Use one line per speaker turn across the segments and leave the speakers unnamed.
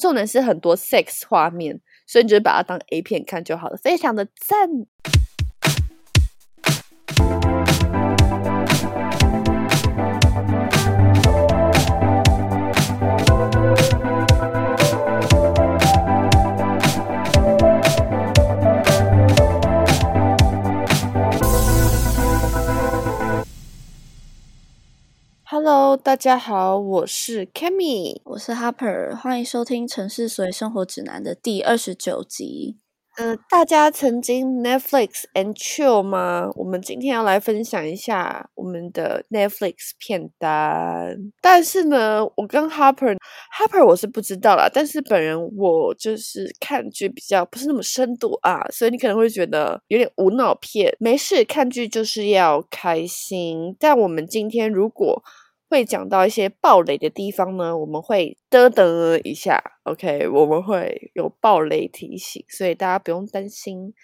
重点是很多 sex 画面，所以你就把它当 A 片看就好了，非常的赞。Hello，大家好，我是 Kami，
我是 Harper，欢迎收听《城市随生活指南》的第二十九集。
呃，大家曾经 Netflix and chill 吗？我们今天要来分享一下我们的 Netflix 片单。但是呢，我跟 Harper，Harper 我是不知道啦，但是本人我就是看剧比较不是那么深度啊，所以你可能会觉得有点无脑片。没事，看剧就是要开心。但我们今天如果会讲到一些暴雷的地方呢，我们会嘚嘚一下，OK，我们会有暴雷提醒，所以大家不用担心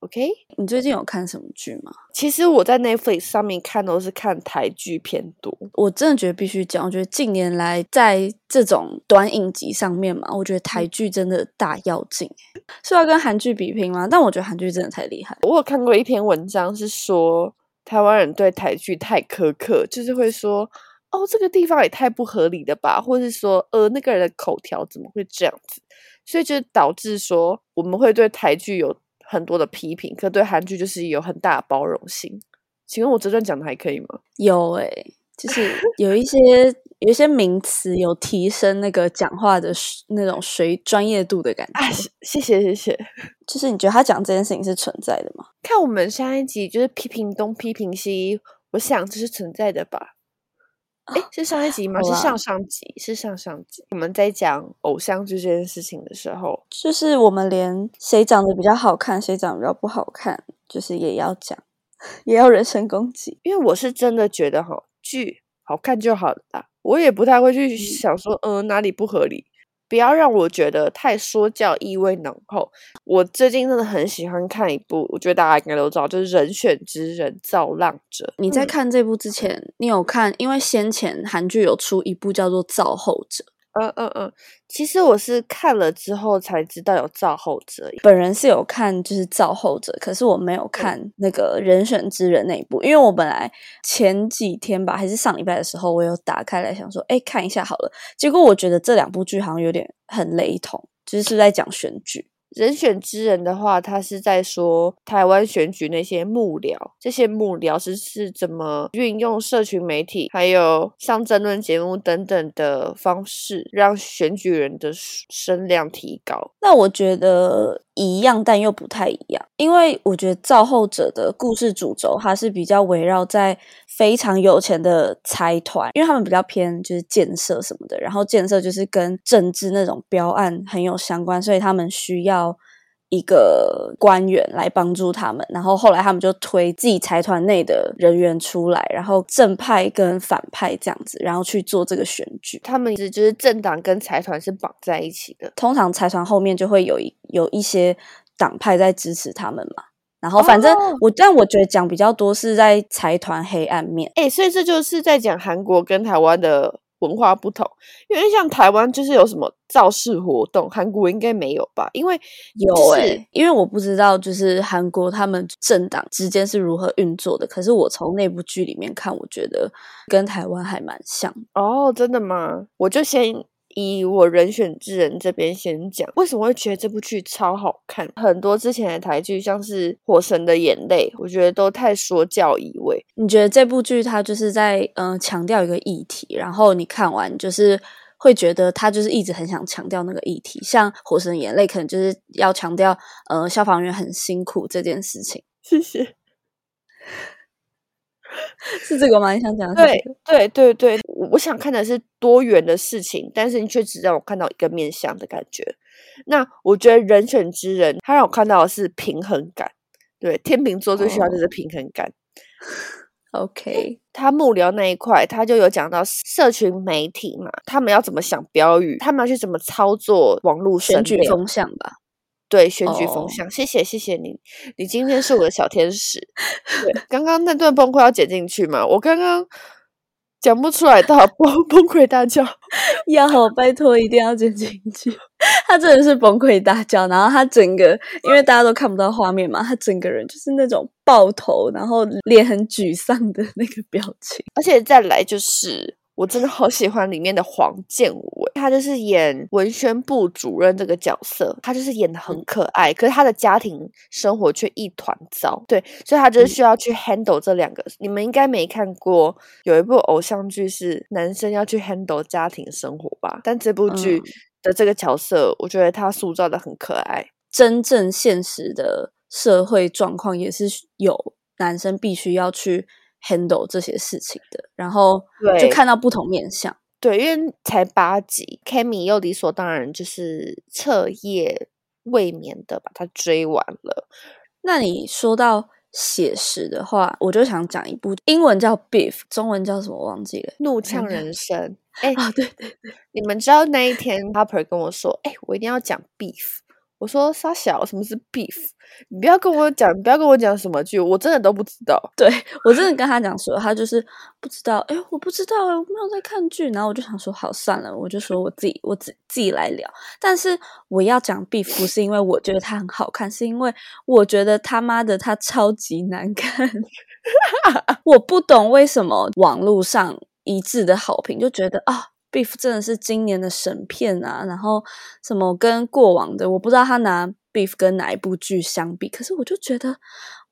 ，OK。
你最近有看什么剧吗？
其实我在 Netflix 上面看都是看台剧偏多，
我真的觉得必须讲，我觉得近年来在这种短影集上面嘛，我觉得台剧真的大要进，是要跟韩剧比拼吗？但我觉得韩剧真的太厉害。
我有看过一篇文章是说台湾人对台剧太苛刻，就是会说。哦，这个地方也太不合理了吧，或是说，呃，那个人的口条怎么会这样子？所以就导致说，我们会对台剧有很多的批评，可对韩剧就是有很大的包容性。请问我这段讲的还可以吗？
有诶，就是有一些有一些名词有提升那个讲话的那种水专业度的感觉。
谢谢谢谢。
就是你觉得他讲这件事情是存在的吗？
看我们上一集就是批评东批评西，我想这是存在的吧。哎，是上一集吗？是上上集，是上上集。我们在讲偶像剧这件事情的时候，
就是我们连谁长得比较好看，谁长得比较不好看，就是也要讲，也要人身攻击。
因为我是真的觉得哈，剧好看就好了，我也不太会去想说，嗯，哪里不合理。不要让我觉得太说教意味浓厚。我最近真的很喜欢看一部，我觉得大家应该都知道，就是《人选之人造浪者》。
你在看这部之前，你有看？因为先前韩剧有出一部叫做《造后者》。
嗯嗯嗯，其实我是看了之后才知道有造后者。
本人是有看，就是造后者，可是我没有看那个人选之人那一部，因为我本来前几天吧，还是上礼拜的时候，我有打开来想说，哎，看一下好了。结果我觉得这两部剧好像有点很雷同，就是在讲选举。
人选之人的话，他是在说台湾选举那些幕僚，这些幕僚是是怎么运用社群媒体，还有上争论节目等等的方式，让选举人的声量提高。
那我觉得。一样，但又不太一样，因为我觉得造后者的故事主轴，它是比较围绕在非常有钱的财团，因为他们比较偏就是建设什么的，然后建设就是跟政治那种标案很有相关，所以他们需要。一个官员来帮助他们，然后后来他们就推自己财团内的人员出来，然后正派跟反派这样子，然后去做这个选举。
他们是就是政党跟财团是绑在一起的，
通常财团后面就会有一有一些党派在支持他们嘛。然后反正我，但我觉得讲比较多是在财团黑暗面。
哎，所以这就是在讲韩国跟台湾的。文化不同，因为像台湾就是有什么造势活动，韩国应该没有吧？因为
有哎，因为我不知道就是韩国他们政党之间是如何运作的。可是我从那部剧里面看，我觉得跟台湾还蛮像
哦。真的吗？我就先。以我人选之人这边先讲，为什么会觉得这部剧超好看？很多之前的台剧，像是《火神的眼泪》，我觉得都太说教意味。
你觉得这部剧它就是在嗯强调一个议题，然后你看完就是会觉得他就是一直很想强调那个议题。像《火神的眼泪》可能就是要强调呃消防员很辛苦这件事情。
谢谢。
是这个吗？你想讲？
对对对对，我我想看的是多元的事情，但是你却只让我看到一个面相的感觉。那我觉得人选之人，他让我看到的是平衡感。对，天秤座最需要就是平衡感。
OK，
他幕僚那一块，他就有讲到社群媒体嘛，他们要怎么想标语，他们要去怎么操作网络
选举风向吧。
对选举风向，谢谢谢谢你，你今天是我的小天使。对，刚刚那段崩溃要剪进去吗？我刚刚讲不出来，到崩 崩溃大叫，
要拜托一定要剪进去。他真的是崩溃大叫，然后他整个，因为大家都看不到画面嘛，他整个人就是那种爆头，然后脸很沮丧的那个表情。
而且再来就是，我真的好喜欢里面的黄建伟，他就是演文宣部主任这个角色，他就是演的很可爱，可是他的家庭生活却一团糟。对，所以他就是需要去 handle 这两个。你们应该没看过有一部偶像剧是男生要去 handle 家庭生活吧？但这部剧。的这个角色，我觉得他塑造的很可爱。
真正现实的社会状况也是有男生必须要去 handle 这些事情的，然后就看到不同面相。
对，因为才八集，Kami 又理所当然就是彻夜未眠的把它追完了。
那你说到写实的话，我就想讲一部英文叫《Beef》，中文叫什么忘记了，《
怒呛人生》。
哎啊，对对对，
你们知道那一天 Harper 跟我说，哎，我一定要讲 beef。我说沙小，什么是 beef？你不要跟我讲，不要跟我讲什么剧，我真的都不知道。
对我真的跟他讲说，他就是不知道。哎，我不知道，我没有在看剧。然后我就想说，好算了，我就说我自己，我自自己来聊。但是我要讲 beef，不是因为我觉得它很好看，是因为我觉得他妈的它超级难看。我不懂为什么网络上。一致的好评，就觉得啊，Beef 真的是今年的神片啊！然后什么跟过往的，我不知道他拿 Beef 跟哪一部剧相比，可是我就觉得。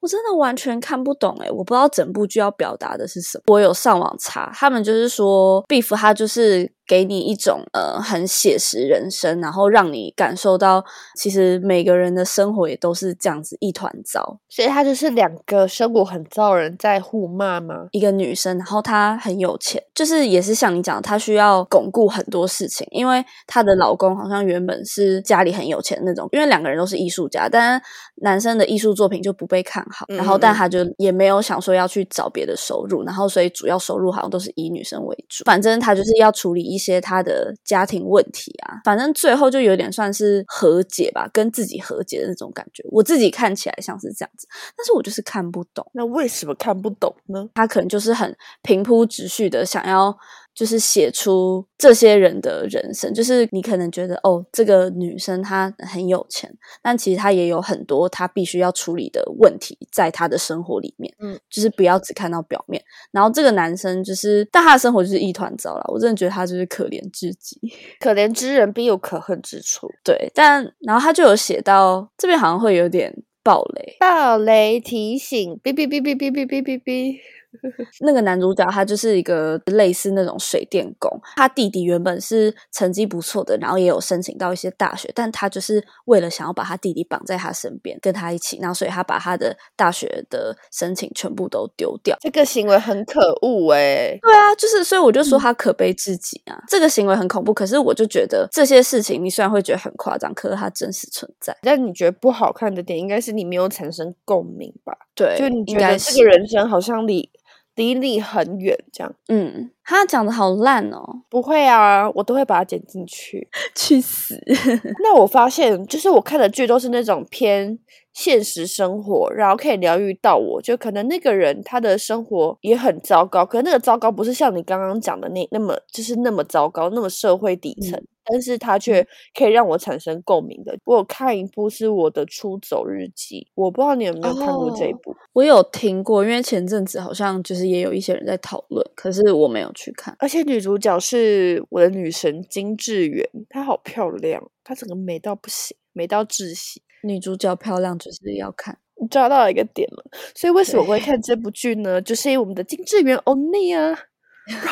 我真的完全看不懂诶我不知道整部剧要表达的是什么。我有上网查，他们就是说，Beef 它就是给你一种呃很写实人生，然后让你感受到其实每个人的生活也都是这样子一团糟。
所以他就是两个生活很糟人在互骂吗？
一个女生，然后她很有钱，就是也是像你讲，她需要巩固很多事情，因为她的老公好像原本是家里很有钱那种，因为两个人都是艺术家，但男生的艺术作品就不被看。好，然后但他就也没有想说要去找别的收入，然后所以主要收入好像都是以女生为主。反正他就是要处理一些他的家庭问题啊，反正最后就有点算是和解吧，跟自己和解的那种感觉。我自己看起来像是这样子，但是我就是看不懂。
那为什么看不懂呢？
他可能就是很平铺直叙的想要。就是写出这些人的人生，就是你可能觉得哦，这个女生她很有钱，但其实她也有很多她必须要处理的问题在她的生活里面。嗯，就是不要只看到表面。然后这个男生就是，但他的生活就是一团糟了。我真的觉得他就是可怜至极，
可怜之人必有可恨之处。
对，但然后他就有写到这边好像会有点暴雷，
暴雷提醒，哔哔哔哔哔哔哔哔哔。
那个男主角他就是一个类似那种水电工，他弟弟原本是成绩不错的，然后也有申请到一些大学，但他就是为了想要把他弟弟绑在他身边，跟他一起，然后所以他把他的大学的申请全部都丢掉。
这个行为很可恶哎。
对啊，就是所以我就说他可悲至极啊。这个行为很恐怖，可是我就觉得这些事情你虽然会觉得很夸张，可是它真实存在。
但你觉得不好看的点，应该是你没有产生共鸣吧？
对，
就你觉得这个人生好像离。离你很远，这样。
嗯，他讲的好烂哦。
不会啊，我都会把它剪进去。
去死！
那我发现，就是我看的剧都是那种偏现实生活，然后可以疗愈到我。就可能那个人他的生活也很糟糕，可是那个糟糕不是像你刚刚讲的那那么，就是那么糟糕，那么社会底层。但是它却可以让我产生共鸣的。我有看一部是我的出走日记，我不知道你有没有看过这一部。
我有听过，因为前阵子好像就是也有一些人在讨论，可是我没有去看。
而且女主角是我的女神金智媛，她好漂亮，她整个美到不行，美到窒息。
女主角漂亮就是要看，
抓到一个点了。所以为什么会看这部剧呢？就是因为我们的金智媛欧内啊，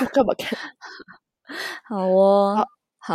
我干嘛看？
好哦。好，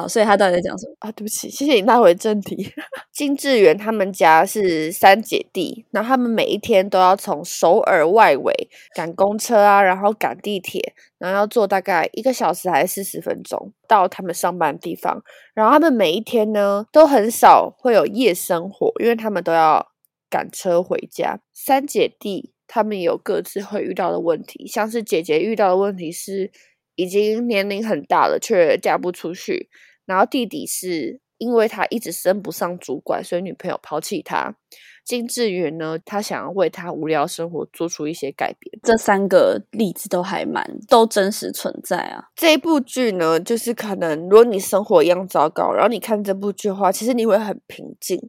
所以他到底在讲什么
啊？对不起，谢谢你拉回正题。金智媛他们家是三姐弟，然后他们每一天都要从首尔外围赶公车啊，然后赶地铁，然后要坐大概一个小时还是四十分钟到他们上班的地方。然后他们每一天呢都很少会有夜生活，因为他们都要赶车回家。三姐弟他们有各自会遇到的问题，像是姐姐遇到的问题是。已经年龄很大了，却嫁不出去。然后弟弟是因为他一直升不上主管，所以女朋友抛弃他。金智媛呢，他想要为他无聊生活做出一些改变。
这三个例子都还蛮都真实存在啊。
这部剧呢，就是可能如果你生活一样糟糕，然后你看这部剧的话，其实你会很平静。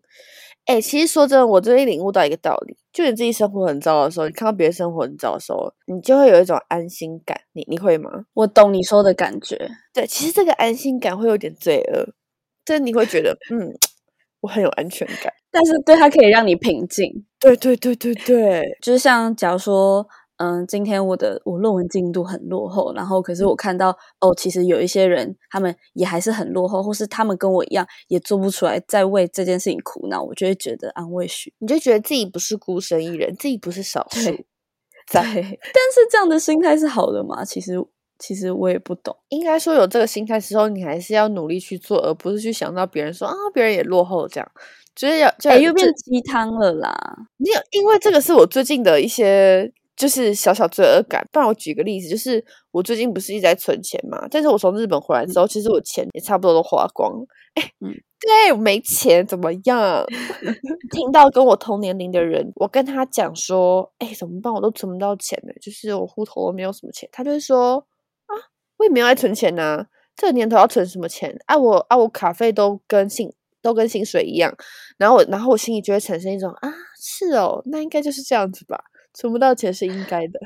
哎，其实说真的，我最近领悟到一个道理，就你自己生活很糟的时候，你看到别人生活很糟的时候，你就会有一种安心感。你你会吗？
我懂你说的感觉。
对，其实这个安心感会有点罪恶，就是你会觉得，嗯，我很有安全感。
但是对它可以让你平静，
对对对对对，
就是像假如说，嗯，今天我的我论文进度很落后，然后可是我看到哦，其实有一些人他们也还是很落后，或是他们跟我一样也做不出来，在为这件事情苦恼，我就会觉得安慰许，
你就觉得自己不是孤身一人，自己不是少数，
对。但是这样的心态是好的吗？其实其实我也不懂，
应该说有这个心态时候，你还是要努力去做，而不是去想到别人说啊，别人也落后这样。就是要，
哎，又变鸡汤了啦！
你有，因为这个是我最近的一些，就是小小罪恶感。不然我举个例子，就是我最近不是一直在存钱嘛？但是我从日本回来之后，其实我钱也差不多都花光。哎，嗯，对，没钱怎么样？听到跟我同年龄的人，我跟他讲说，哎，怎么办？我都存不到钱呢，就是我户头都没有什么钱。他就会说，啊，我也没有在存钱呐，这个年头要存什么钱？啊，我啊，我卡费都跟信。都跟薪水一样，然后我，然后我心里就会产生一种啊，是哦，那应该就是这样子吧，存不到钱是应该的。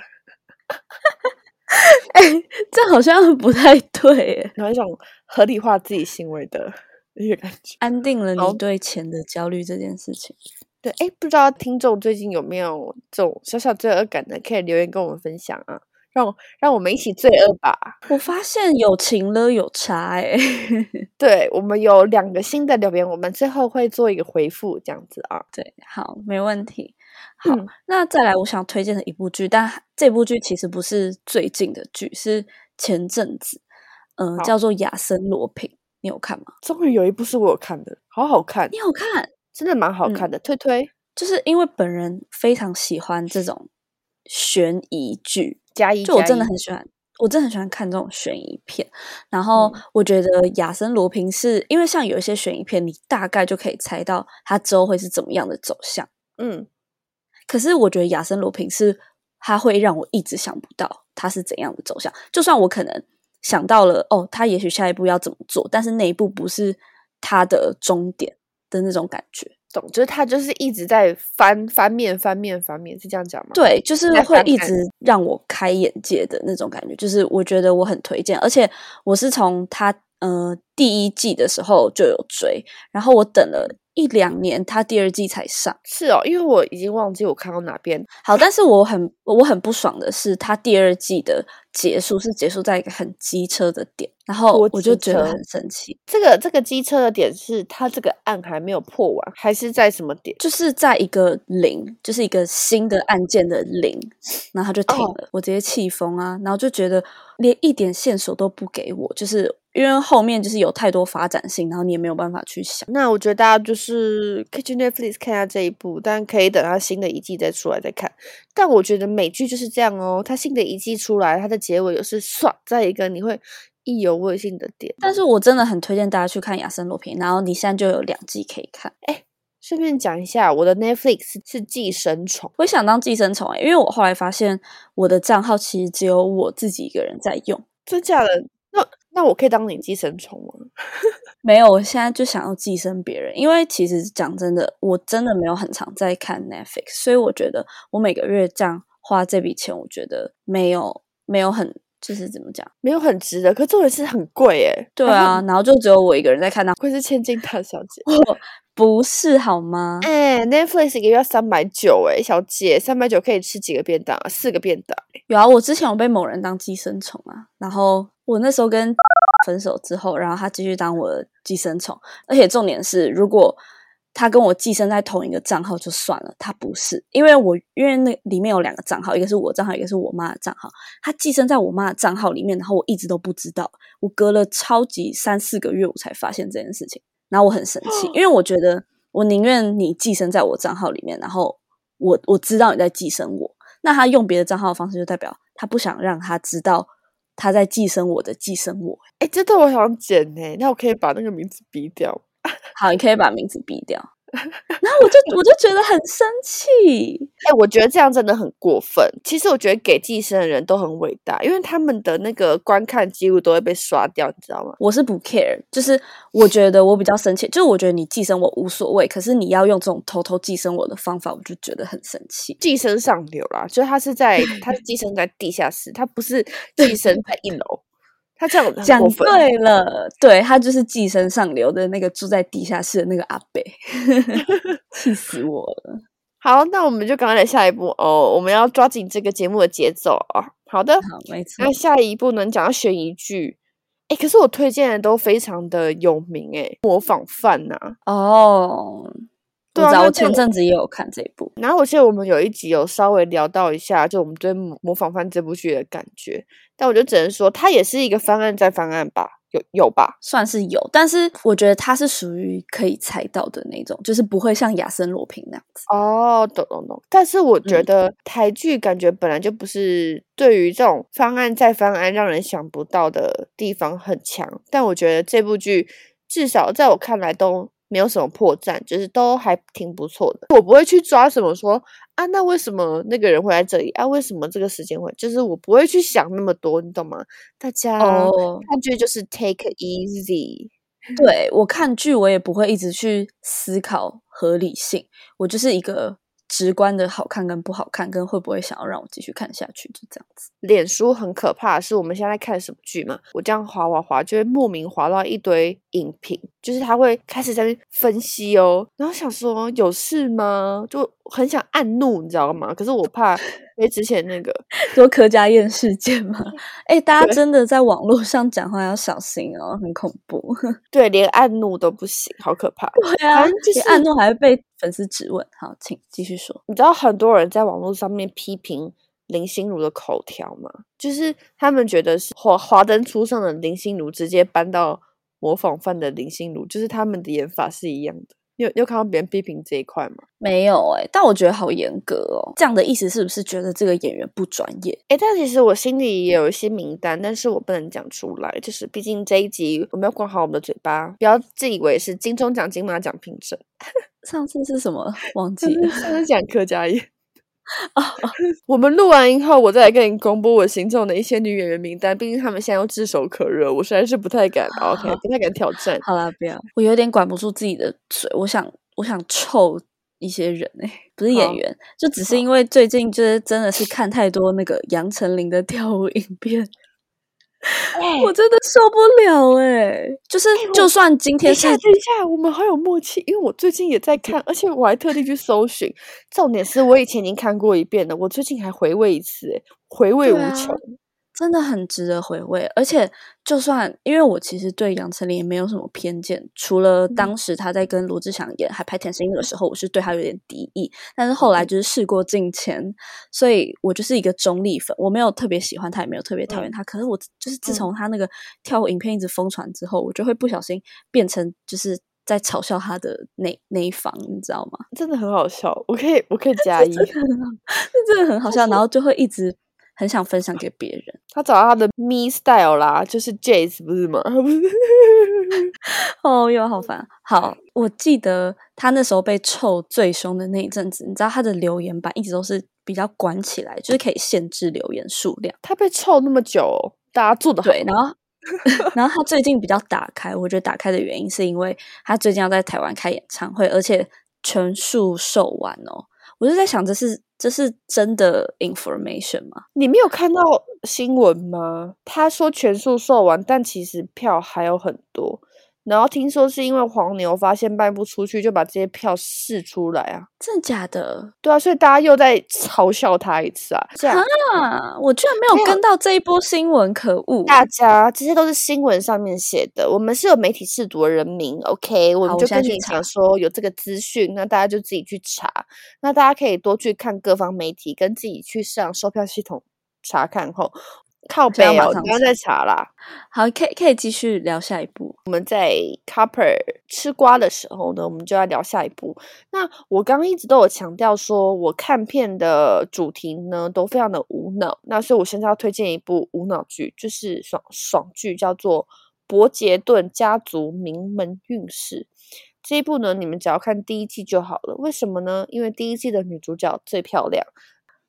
哎，这好像不太对，
有一种合理化自己行为的一个感觉，
安定了你对钱的焦虑这件事情。
对，哎，不知道听众最近有没有这种小小罪恶感的，可以留言跟我们分享啊。让让我们一起罪恶吧！
我发现有情了有差哎，
对我们有两个新的留言，我们最后会做一个回复，这样子啊。
对，好，没问题。好，那再来，我想推荐的一部剧，但这部剧其实不是最近的剧，是前阵子，嗯，叫做《亚森罗平》，你有看吗？
终于有一部是我有看的，好好看，
你有看？
真的蛮好看的，推推，
就是因为本人非常喜欢这种悬疑剧。
加一，
就我真的很喜欢，我真的很喜欢看这种悬疑片。然后我觉得亚森罗平是因为像有一些悬疑片，你大概就可以猜到它之后会是怎么样的走向。嗯，可是我觉得亚森罗平是他会让我一直想不到他是怎样的走向。就算我可能想到了，哦，他也许下一步要怎么做，但是那一步不是他的终点的那种感觉。
懂，就是他就是一直在翻翻面翻面翻面，是这样讲吗？
对，就是会一直让我开眼界的那种感觉，就是我觉得我很推荐，而且我是从他呃第一季的时候就有追，然后我等了。一两年，他第二季才上。
是哦，因为我已经忘记我看到哪边。
好，但是我很我很不爽的是，他第二季的结束是结束在一个很机车的点，然后我就觉得很生气。
这个这个机车的点是他这个案还没有破完，还是在什么点？
就是在一个零，就是一个新的案件的零，然后他就停了。我直接气疯啊！然后就觉得连一点线索都不给我，就是。因为后面就是有太多发展性，然后你也没有办法去想。
那我觉得大家就是可以去 Netflix 看下这一部，但可以等它新的一季再出来再看。但我觉得美剧就是这样哦，它新的一季出来，它的结尾又是唰在一个你会意犹未尽的点。
但是我真的很推荐大家去看《亚森罗平》，然后你现在就有两季可以看。
哎，顺便讲一下，我的 Netflix 是寄生虫，
我想当寄生虫哎，因为我后来发现我的账号其实只有我自己一个人在用，
真假的？那那我可以当你寄生虫吗？
没有，我现在就想要寄生别人，因为其实讲真的，我真的没有很常在看 Netflix，所以我觉得我每个月这样花这笔钱，我觉得没有没有很就是怎么讲，
没有很值得。可重点是很贵哎，
对啊，然后就只有我一个人在看，那
会是千金大小姐。
不是好吗？
哎，Netflix 一个月要三百九哎，小姐，三百九可以吃几个便当？四个便当。
有啊，我之前有被某人当寄生虫啊，然后我那时候跟 分手之后，然后他继续当我的寄生虫，而且重点是，如果他跟我寄生在同一个账号就算了，他不是，因为我因为那里面有两个账号，一个是我账号，一个是我妈的账号，他寄生在我妈的账号里面，然后我一直都不知道，我隔了超级三四个月我才发现这件事情。然后我很生气，因为我觉得我宁愿你寄生在我账号里面，然后我我知道你在寄生我。那他用别的账号的方式，就代表他不想让他知道他在寄生我的寄生我。
哎，这的我想剪呢，那我可以把那个名字逼掉。
好，你可以把名字毙掉。然后我就我就觉得很生气，
哎，我觉得这样真的很过分。其实我觉得给寄生的人都很伟大，因为他们的那个观看记录都会被刷掉，你知道吗？
我是不 care，就是我觉得我比较生气，就是我觉得你寄生我无所谓，可是你要用这种偷偷寄生我的方法，我就觉得很生气。
寄生上流啦，就是他是在 他寄生在地下室，他不是寄生在一楼。他这样
讲对了，对他就是寄生上流的那个住在地下室的那个阿北，气死我了。
好，那我们就赶快来下一步哦，我们要抓紧这个节目的节奏啊。好的，
好，没错。
那下一步呢，讲到悬疑剧，哎，可是我推荐的都非常的有名，哎，模仿犯呐。
哦。对啊，我前阵子也有看这一部，
然后我记得我们有一集有稍微聊到一下，就我们对《模仿犯》这部剧的感觉，但我就只能说，它也是一个方案再方案吧，有有吧，
算是有，但是我觉得它是属于可以猜到的那种，就是不会像亚森罗平那样子。
哦，懂懂懂。但是我觉得台剧感觉本来就不是对于这种方案再方案让人想不到的地方很强，但我觉得这部剧至少在我看来都。没有什么破绽，就是都还挺不错的。我不会去抓什么说啊，那为什么那个人会在这里啊？为什么这个时间会？就是我不会去想那么多，你懂吗？大家看剧就是 take easy。
对我看剧，我也不会一直去思考合理性，我就是一个。直观的好看跟不好看，跟会不会想要让我继续看下去，就这样子。
脸书很可怕，是我们现在看什么剧嘛？我这样滑滑滑，就会莫名滑到一堆影评，就是他会开始在分析哦，然后想说有事吗？就很想按怒，你知道吗？可是我怕。因为之前那个
说柯家燕事件嘛，哎，大家真的在网络上讲话要小心哦，很恐怖。
对，连按怒都不行，好可怕。
对啊，就是按怒还会被粉丝质问。好，请继续说。
你知道很多人在网络上面批评林心如的口条吗？就是他们觉得是华华灯初上的林心如直接搬到模仿犯的林心如，就是他们的演法是一样的。有有看到别人批评这一块吗？
没有哎，但我觉得好严格哦。这样的意思是不是觉得这个演员不专业？
哎，但其实我心里也有一些名单，但是我不能讲出来。就是毕竟这一集我们要管好我们的嘴巴，不要自以为是金钟奖、金马奖评审。
上次是什么？忘记了。
上次讲柯佳嬿。啊！我们录完以后，我再来跟你公布我心中的一些女演员名单。毕竟他们现在又炙手可热，我实在是不太敢。OK，不太敢挑战。
好啦，不要，我有点管不住自己的嘴。我想，我想臭一些人哎，不是演员，就只是因为最近就是真的是看太多那个杨丞琳的 跳舞影片。我真的受不了哎！就是就算今天是
等一下，我们好有默契，因为我最近也在看，而且我还特地去搜寻。重点是我以前已经看过一遍了，我最近还回味一次，哎，回味无穷。
真的很值得回味，而且就算因为我其实对杨丞琳也没有什么偏见，除了当时他在跟罗志祥演还拍《甜心》的时候，我是对他有点敌意，但是后来就是事过境迁，所以我就是一个中立粉，我没有特别喜欢他，也没有特别讨厌他。可是我就是自从他那个跳舞影片一直疯传之后，我就会不小心变成就是在嘲笑他的那那一方，你知道吗？
真的很好笑，我可以我可以 加一，这
真的很好笑，然后就会一直。很想分享给别人。
他找到他的 me style 啦，就是 Jazz 不是吗？
哦哟，好烦。好，我记得他那时候被臭最凶的那一阵子，你知道他的留言板一直都是比较管起来，就是可以限制留言数量。
他被臭那么久，大家做的
对。然后，然后他最近比较打开，我觉得打开的原因是因为他最近要在台湾开演唱会，而且全数售完哦。我就在想，这是。这是真的 information 吗？
你没有看到新闻吗？他说全数售完，但其实票还有很多。然后听说是因为黄牛发现卖不出去，就把这些票试出来啊！
真的假的？
对啊，所以大家又在嘲笑他一次啊！
啊！我居然没有跟到这一波新闻，可恶！
大家这些都是新闻上面写的，我们是有媒体试读的人民，OK？我们就跟你讲说有这个资讯，那大家就自己去查。那大家可以多去看各方媒体，跟自己去上售票系统查看后。靠背哦，不要再查啦。
好，可以可以继续聊下一步。
我们在 Copper 吃瓜的时候呢，我们就要聊下一步。那我刚刚一直都有强调说，我看片的主题呢都非常的无脑。那所以我现在要推荐一部无脑剧，就是爽爽剧，叫做《伯杰顿家族名门运势》。这一部呢，你们只要看第一季就好了。为什么呢？因为第一季的女主角最漂亮。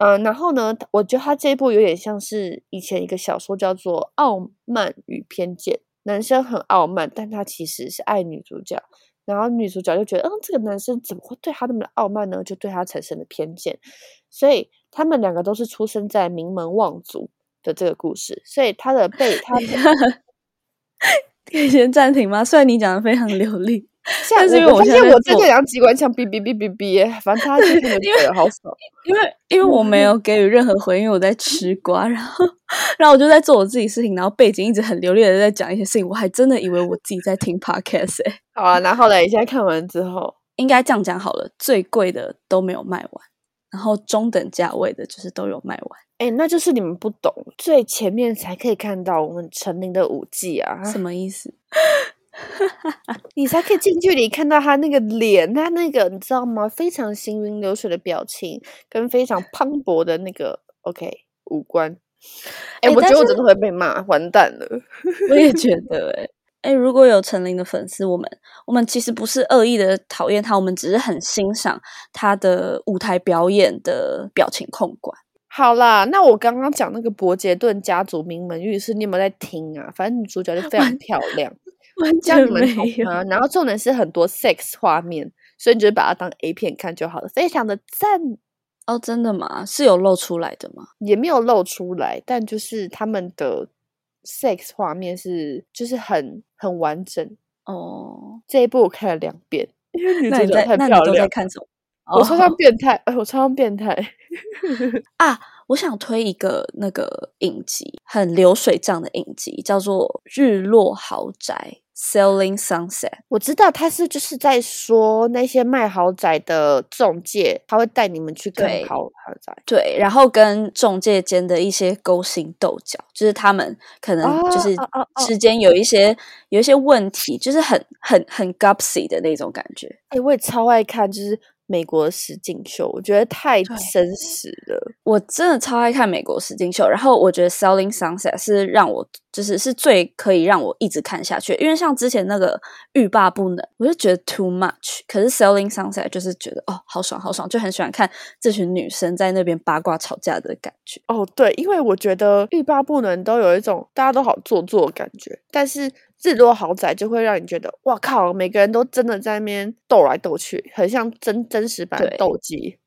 嗯，然后呢，我觉得他这一部有点像是以前一个小说叫做《傲慢与偏见》，男生很傲慢，但他其实是爱女主角。然后女主角就觉得，嗯，这个男生怎么会对他那么的傲慢呢？就对他产生了偏见。所以他们两个都是出生在名门望族的这个故事。所以他的被他
可以先暂停吗？虽然你讲的非常流利。
但是因为我现在我真的两机关枪，哔哔哔哔哔，反正他就是 觉得好爽。
因为因为我没有给予任何回应，我在吃瓜，然后然后我就在做我自己事情，然后背景一直很流利的在讲一些事情，我还真的以为我自己在听 podcast 哎。
好啊，然后呢？你现在看完之后，
应该这样讲好了，最贵的都没有卖完，然后中等价位的就是都有卖完。
哎，那就是你们不懂，最前面才可以看到我们成名的舞技啊，
什么意思？
你才可以近距离看到他那个脸，他那个你知道吗？非常行云流水的表情，跟非常磅礴的那个 OK 五官。哎，我觉得我真的会被骂，完蛋了。
我也觉得，哎哎，如果有陈琳的粉丝，我们我们其实不是恶意的讨厌他，我们只是很欣赏他的舞台表演的表情控管。
好啦，那我刚刚讲那个伯杰顿家族名门浴室，你有没有在听啊？反正女主角就非常漂亮。
这样你们
啊，然后重点是很多 sex 画面，所以你就把它当 A 片看就好了，非常的赞
哦！真的吗？是有露出来的吗？
也没有露出来，但就是他们的 sex 画面是就是很很完整哦。这一部我看了两遍，因为女主角太漂亮。
看什么？
我超像变态，哎，我超像变态
啊！我想推一个那个影集，很流水账的影集，叫做《日落豪宅》。Selling Sunset，
我知道他是就是在说那些卖豪宅的中介，他会带你们去看豪豪宅，
对，然后跟中介间的一些勾心斗角，就是他们可能就是之间有一些有一些问题，就是很很很 gupsy 的那种感觉。
哎，我也超爱看，就是。美国实境秀，我觉得太真实了。
我真的超爱看美国实境秀，然后我觉得《Selling Sunset》是让我就是是最可以让我一直看下去。因为像之前那个欲罢不能，我就觉得 too much。可是《Selling Sunset》就是觉得哦，好爽好爽，就很喜欢看这群女生在那边八卦吵架的感觉。
哦，对，因为我觉得欲罢不能都有一种大家都好做作的感觉，但是。日落豪宅就会让你觉得，哇靠！每个人都真的在那边斗来斗去，很像真真实版斗鸡。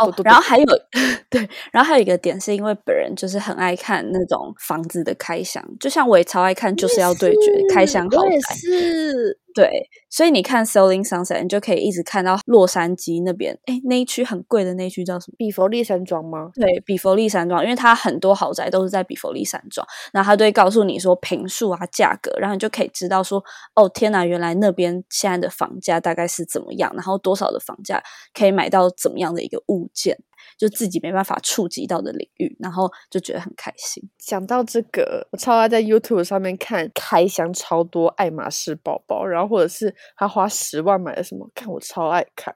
哦，然后还有 对，然后还有一个点是因为本人就是很爱看那种房子的开箱，就像我也超爱看，就是要对决开箱豪宅。
是。
对，所以你看《Selling Sunset》，你就可以一直看到洛杉矶那边，哎，那一区很贵的那一区叫什么？
比佛利山庄吗？
对，比佛利山庄，因为它很多豪宅都是在比佛利山庄，然后它都会告诉你说平数啊、价格，然后你就可以知道说，哦，天哪，原来那边现在的房价大概是怎么样，然后多少的房价可以买到怎么样的一个物件。就自己没办法触及到的领域，然后就觉得很开心。
讲到这个，我超爱在 YouTube 上面看开箱超多爱马仕包包，然后或者是他花十万买了什么，看我超爱看，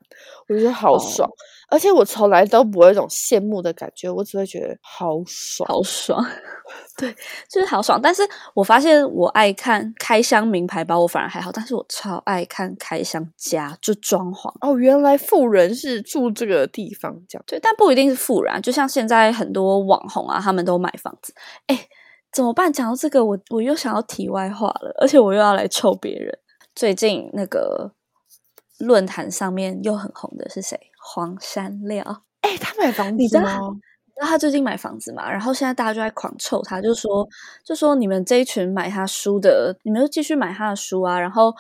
我觉得好爽。而且我从来都不会有一种羡慕的感觉，我只会觉得好爽，
好爽。对，就是好爽。但是我发现我爱看开箱名牌包，我反而还好。但是我超爱看开箱家，就装潢。
哦，原来富人是住这个地方，这样
对，但不一定是富人。就像现在很多网红啊，他们都买房子。哎，怎么办？讲到这个，我我又想要题外话了，而且我又要来臭别人。最近那个论坛上面又很红的是谁？黄山料。
哎，他买房子吗？
那他最近买房子嘛，然后现在大家就在狂臭他，就说就说你们这一群买他书的，你们就继续买他的书啊，然后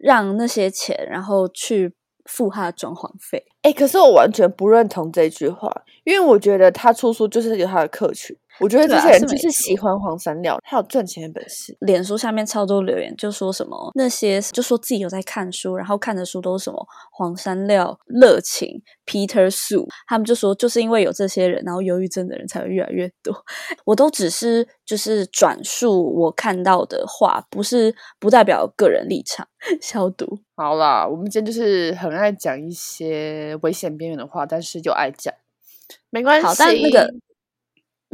让那些钱，然后去付他的装潢费。
哎，可是我完全不认同这句话，因为我觉得他出书就是有他的客群。我觉得这些人就是喜欢黄山料，他有赚钱的本事。
脸书下面超多留言，就说什么那些就说自己有在看书，然后看的书都是什么黄山料、热情、Peter Sue，他们就说就是因为有这些人，然后忧郁症的人才会越来越多。我都只是就是转述我看到的话，不是不代表个人立场。消毒
好啦，我们今天就是很爱讲一些危险边缘的话，但是就爱讲，没关系。
好，但那个。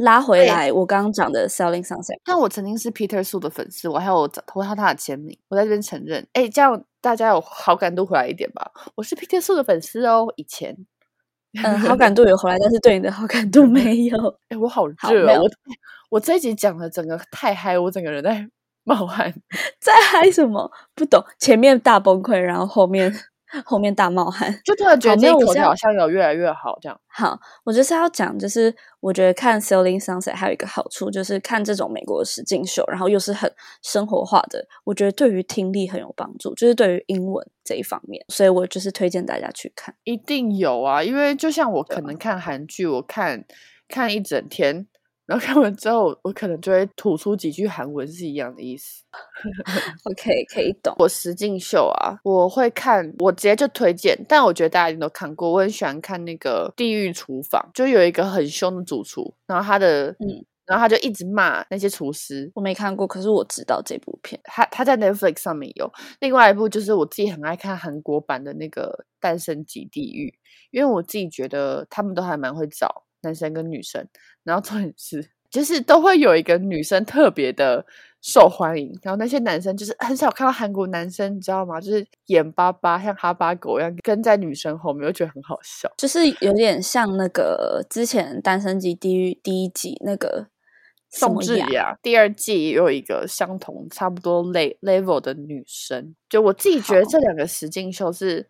拉回来，我刚刚讲的 Selling Sunset，
但我曾经是 Peter Su 的粉丝，我还有投他他的签名，我在这边承认。哎，这样大家有好感度回来一点吧？我是 Peter Su 的粉丝哦，以前，
嗯，好感度有回来，但是对你的好感度没有。
哎，我好 热，我我这一集讲的整个太嗨，我整个人在冒汗，
在嗨什么？不懂，前面大崩溃，然后后面。后面大冒汗，
就突然觉得这口条好像有越来越好这样。
好，我就是要讲，就是我觉得看《Selling Sunset》还有一个好处，就是看这种美国的实境秀，然后又是很生活化的，我觉得对于听力很有帮助，就是对于英文这一方面，所以我就是推荐大家去看。
一定有啊，因为就像我可能看韩剧，我看看一整天。然后看完之后，我可能就会吐出几句韩文是一样的意思。
OK，可以懂。
我实境秀啊，我会看，我直接就推荐。但我觉得大家一定都看过，我很喜欢看那个《地狱厨房》，就有一个很凶的主厨，然后他的，嗯，然后他就一直骂那些厨师。
我没看过，可是我知道这部片，
他他在 Netflix 上面有。另外一部就是我自己很爱看韩国版的那个《诞生即地狱》，因为我自己觉得他们都还蛮会找。男生跟女生，然后重点是，就是都会有一个女生特别的受欢迎，然后那些男生就是很少看到韩国男生，你知道吗？就是眼巴巴像哈巴狗一样跟在女生后面，我觉得很好笑，
就是有点像那个之前《单身级地狱》第一季那个
宋智雅，第二季也有一个相同差不多 level 的女生，就我自己觉得这两个实境秀是。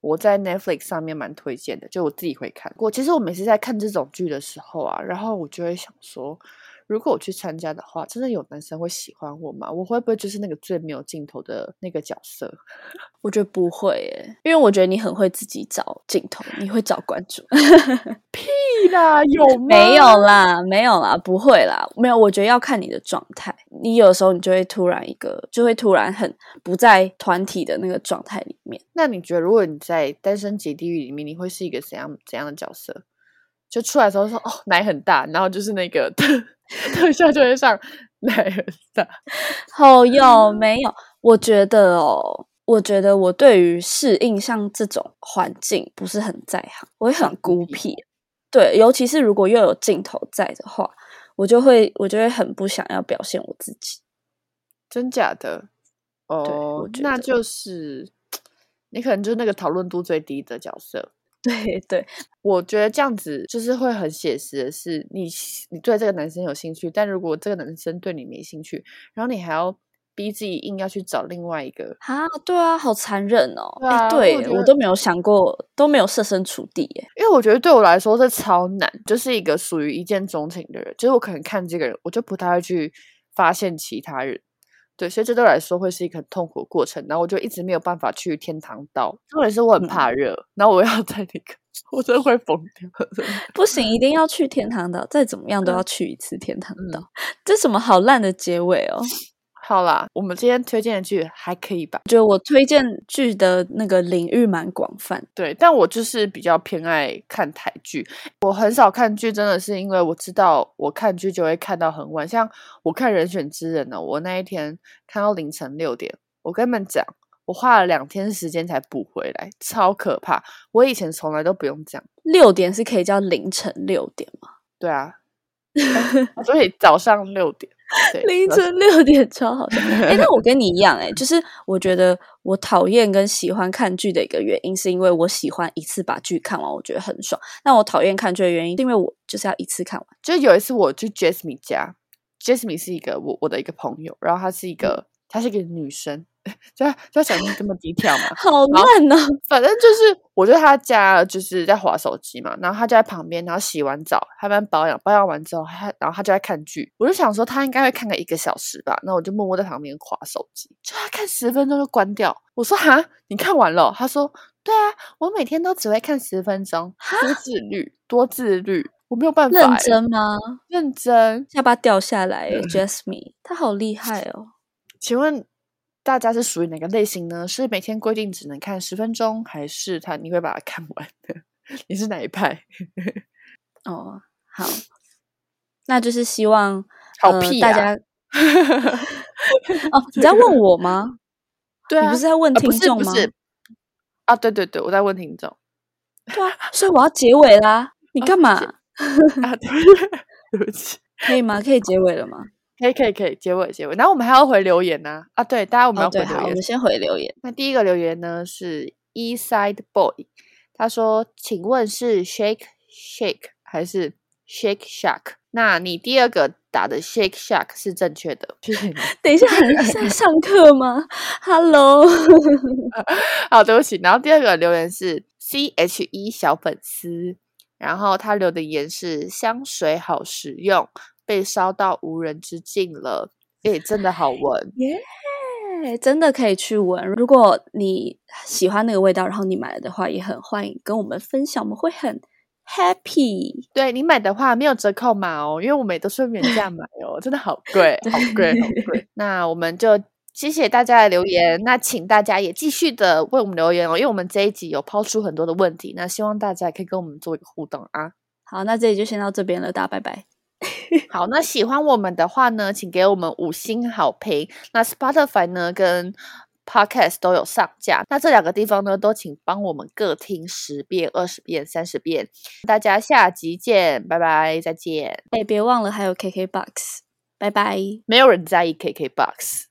我在 Netflix 上面蛮推荐的，就我自己会看过。其实我每次在看这种剧的时候啊，然后我就会想说。如果我去参加的话，真的有男生会喜欢我吗？我会不会就是那个最没有镜头的那个角色？
我觉得不会耶，因为我觉得你很会自己找镜头，你会找关注。
屁啦，有
没有啦？没有啦，不会啦，没有。我觉得要看你的状态，你有时候你就会突然一个，就会突然很不在团体的那个状态里面。
那你觉得，如果你在《单身级地狱》里面，你会是一个怎样怎样的角色？就出来的时候说哦奶很大，然后就是那个特特效就会上奶很大。
好有没有？我觉得哦，我觉得我对于适应像这种环境不是很在行，我会很孤僻。对，尤其是如果又有镜头在的话，我就会我就会很不想要表现我自己。
真假的？哦，那就是 你可能就是那个讨论度最低的角色。
对对，
我觉得这样子就是会很写实的是，你你对这个男生有兴趣，但如果这个男生对你没兴趣，然后你还要逼自己硬要去找另外一个
啊，对啊，好残忍哦！哎，对我都没有想过，都没有设身处地耶，
因为我觉得对我来说这超难，就是一个属于一见钟情的人，就是我可能看这个人，我就不太会去发现其他人。对，所以这对我来说会是一个很痛苦的过程，然后我就一直没有办法去天堂岛。重点是我很怕热，然后我要在那个，我真的会疯掉。
不行，一定要去天堂岛，再怎么样都要去一次天堂岛。这什么好烂的结尾哦！
好啦，我们今天推荐的剧还可以吧？
就我推荐剧的那个领域蛮广泛，
对，但我就是比较偏爱看台剧。我很少看剧，真的是因为我知道我看剧就会看到很晚。像我看《人选之人》呢，我那一天看到凌晨六点。我跟你们讲，我花了两天时间才补回来，超可怕。我以前从来都不用这样。
六点是可以叫凌晨六点吗？
对啊，所以早上六点。
凌晨六点超好笑，哎，那我跟你一样，哎，就是我觉得我讨厌跟喜欢看剧的一个原因，是因为我喜欢一次把剧看完，我觉得很爽。那我讨厌看剧的原因，是因为我就是要一次看完。
就是有一次我去 Jasmine 家，Jasmine 是一个我我的一个朋友，然后她是一个她是一个女生。就就想这么低调嘛，
好烂呢。
反正就是，我觉得他家就是在划手机嘛，然后他就在旁边，然后洗完澡，他们保养，保养完之后，他然后他就在看剧。我就想说，他应该会看个一个小时吧。那我就默默在旁边划手机，就他看十分钟就关掉。我说哈，你看完了？他说对啊，我每天都只会看十分钟。多自律，多自律，我没有办法。
认真吗？
认真，
下巴掉下来。Jasmine，他好厉害哦。
请问？大家是属于哪个类型呢？是每天规定只能看十分钟，还是他你会把它看完的？你是哪一派？
哦，好，那就是希望
好屁
大家 哦，你在问我吗？
对啊，
你不是在问听众
吗？啊，对对对，我在问听众。
对啊，所以我要结尾啦！你干嘛？
啊 对不起，
可以吗？可以结尾了吗？
可以可以可以，结尾结尾。然后我们还要回留言呢、啊，对，大家我们要回留言。
我们先回留言。
那第一个留言呢是 Eastside Boy，他说：“请问是 Shake Shake 还是 Shake Shack？” 那你第二个打的 Shake Shack 是正确的，谢谢你。
等一下，你是在上课吗？Hello，
好，对不起。然后第二个留言是 C H E 小粉丝，然后他留的言是香水好实用，被烧到无人之境了，诶，真的好闻。
耶，真的可以去闻。如果你喜欢那个味道，然后你买了的话，也很欢迎跟我们分享，我们会很 happy。
对你买的话没有折扣码哦，因为我们也都是原价买 哦，真的好贵，好贵，好贵。那我们就谢谢大家的留言，那请大家也继续的为我们留言哦，因为我们这一集有抛出很多的问题，那希望大家可以跟我们做一个互动啊。
好，那这里就先到这边了，大家拜拜。
好，那喜欢我们的话呢，请给我们五星好评。那 Spotify 呢跟 Podcast 都有上架，那这两个地方呢，都请帮我们各听十遍、二十遍、三十遍。大家下集见，拜拜，再见。
哎，别忘了还有 KKBox，拜拜。
没有人在意 KKBox。